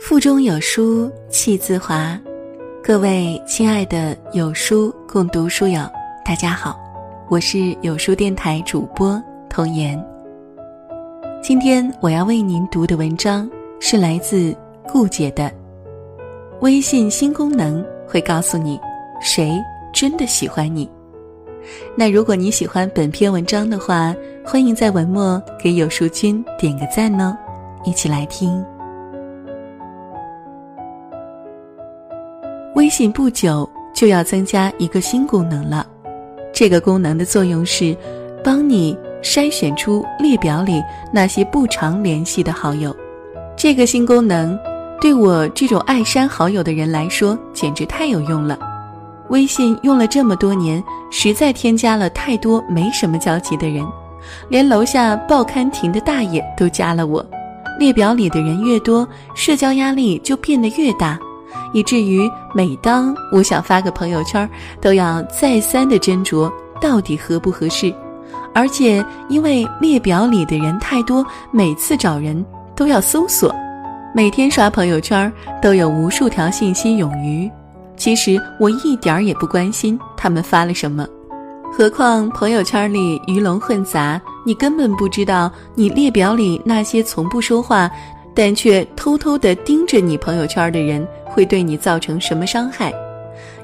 腹中有书气自华，各位亲爱的有书共读书友，大家好，我是有书电台主播童言。今天我要为您读的文章是来自顾姐的。微信新功能会告诉你谁真的喜欢你。那如果你喜欢本篇文章的话，欢迎在文末给有书君点个赞哦，一起来听。微信不久就要增加一个新功能了，这个功能的作用是帮你筛选出列表里那些不常联系的好友。这个新功能对我这种爱删好友的人来说简直太有用了。微信用了这么多年，实在添加了太多没什么交集的人，连楼下报刊亭的大爷都加了我。列表里的人越多，社交压力就变得越大。以至于每当我想发个朋友圈，都要再三的斟酌到底合不合适，而且因为列表里的人太多，每次找人都要搜索，每天刷朋友圈都有无数条信息涌鱼。其实我一点儿也不关心他们发了什么，何况朋友圈里鱼龙混杂，你根本不知道你列表里那些从不说话。但却偷偷地盯着你朋友圈的人会对你造成什么伤害？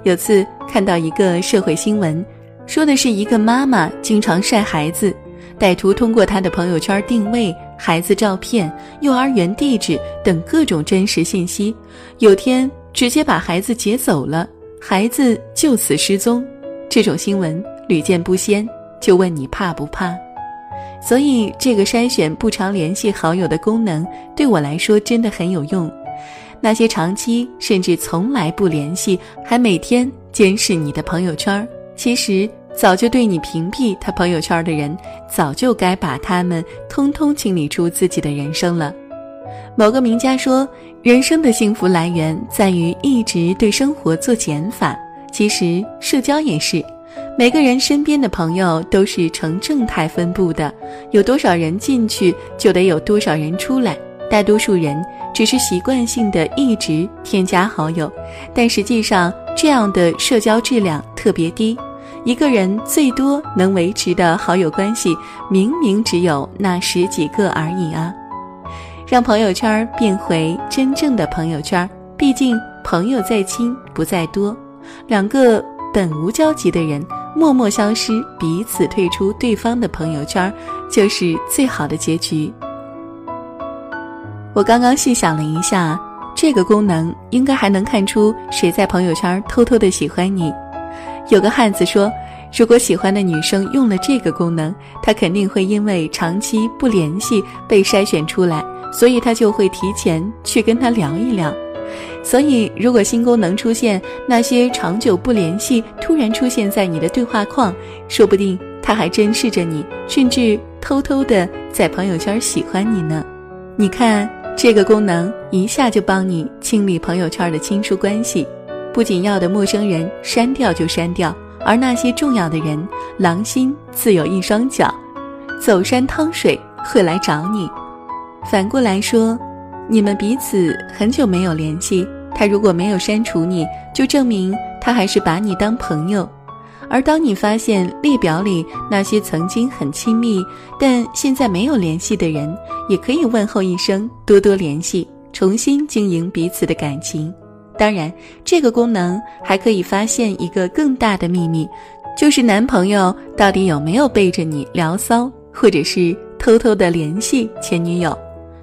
有次看到一个社会新闻，说的是一个妈妈经常晒孩子，歹徒通过她的朋友圈定位、孩子照片、幼儿园地址等各种真实信息，有天直接把孩子劫走了，孩子就此失踪。这种新闻屡见不鲜，就问你怕不怕？所以，这个筛选不常联系好友的功能对我来说真的很有用。那些长期甚至从来不联系，还每天监视你的朋友圈，其实早就对你屏蔽他朋友圈的人，早就该把他们通通清理出自己的人生了。某个名家说：“人生的幸福来源在于一直对生活做减法。”其实，社交也是。每个人身边的朋友都是呈正态分布的，有多少人进去，就得有多少人出来。大多数人只是习惯性的一直添加好友，但实际上这样的社交质量特别低。一个人最多能维持的好友关系，明明只有那十几个而已啊！让朋友圈变回真正的朋友圈，毕竟朋友在亲不在多，两个本无交集的人。默默消失，彼此退出对方的朋友圈，就是最好的结局。我刚刚细想了一下，这个功能应该还能看出谁在朋友圈偷偷的喜欢你。有个汉子说，如果喜欢的女生用了这个功能，她肯定会因为长期不联系被筛选出来，所以她就会提前去跟他聊一聊。所以，如果新功能出现，那些长久不联系突然出现在你的对话框，说不定他还珍视着你，甚至偷偷的在朋友圈喜欢你呢。你看，这个功能一下就帮你清理朋友圈的亲疏关系，不仅要的陌生人删掉就删掉，而那些重要的人，狼心自有一双脚，走山趟水会来找你。反过来说。你们彼此很久没有联系，他如果没有删除你，就证明他还是把你当朋友。而当你发现列表里那些曾经很亲密但现在没有联系的人，也可以问候一声“多多联系”，重新经营彼此的感情。当然，这个功能还可以发现一个更大的秘密，就是男朋友到底有没有背着你聊骚，或者是偷偷的联系前女友。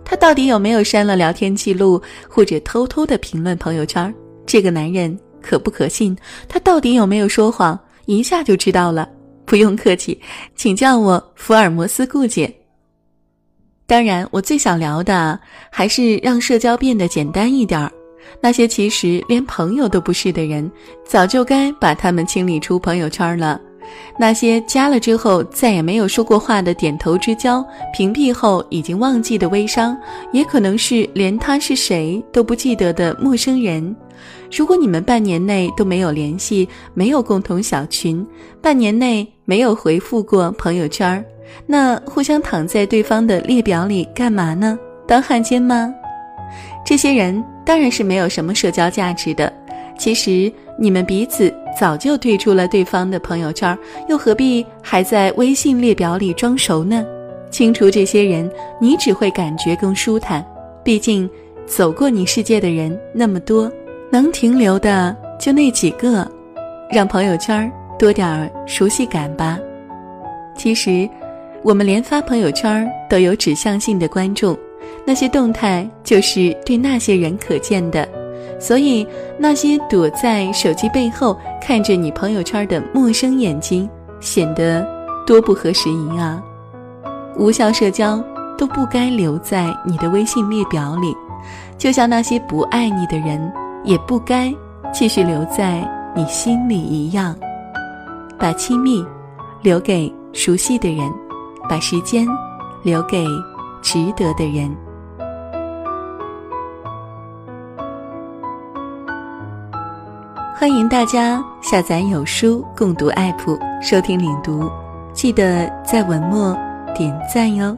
他到底有没有删了聊天记录，或者偷偷的评论朋友圈？这个男人可不可信？他到底有没有说谎？一下就知道了。不用客气，请叫我福尔摩斯顾姐。当然，我最想聊的还是让社交变得简单一点儿。那些其实连朋友都不是的人，早就该把他们清理出朋友圈了。那些加了之后再也没有说过话的点头之交，屏蔽后已经忘记的微商，也可能是连他是谁都不记得的陌生人。如果你们半年内都没有联系，没有共同小群，半年内没有回复过朋友圈，那互相躺在对方的列表里干嘛呢？当汉奸吗？这些人当然是没有什么社交价值的。其实你们彼此早就退出了对方的朋友圈，又何必还在微信列表里装熟呢？清除这些人，你只会感觉更舒坦。毕竟，走过你世界的人那么多，能停留的就那几个，让朋友圈多点儿熟悉感吧。其实，我们连发朋友圈都有指向性的观众，那些动态就是对那些人可见的。所以，那些躲在手机背后看着你朋友圈的陌生眼睛，显得多不合时宜啊！无效社交都不该留在你的微信列表里，就像那些不爱你的人也不该继续留在你心里一样。把亲密留给熟悉的人，把时间留给值得的人。欢迎大家下载有书共读 APP 收听领读，记得在文末点赞哟。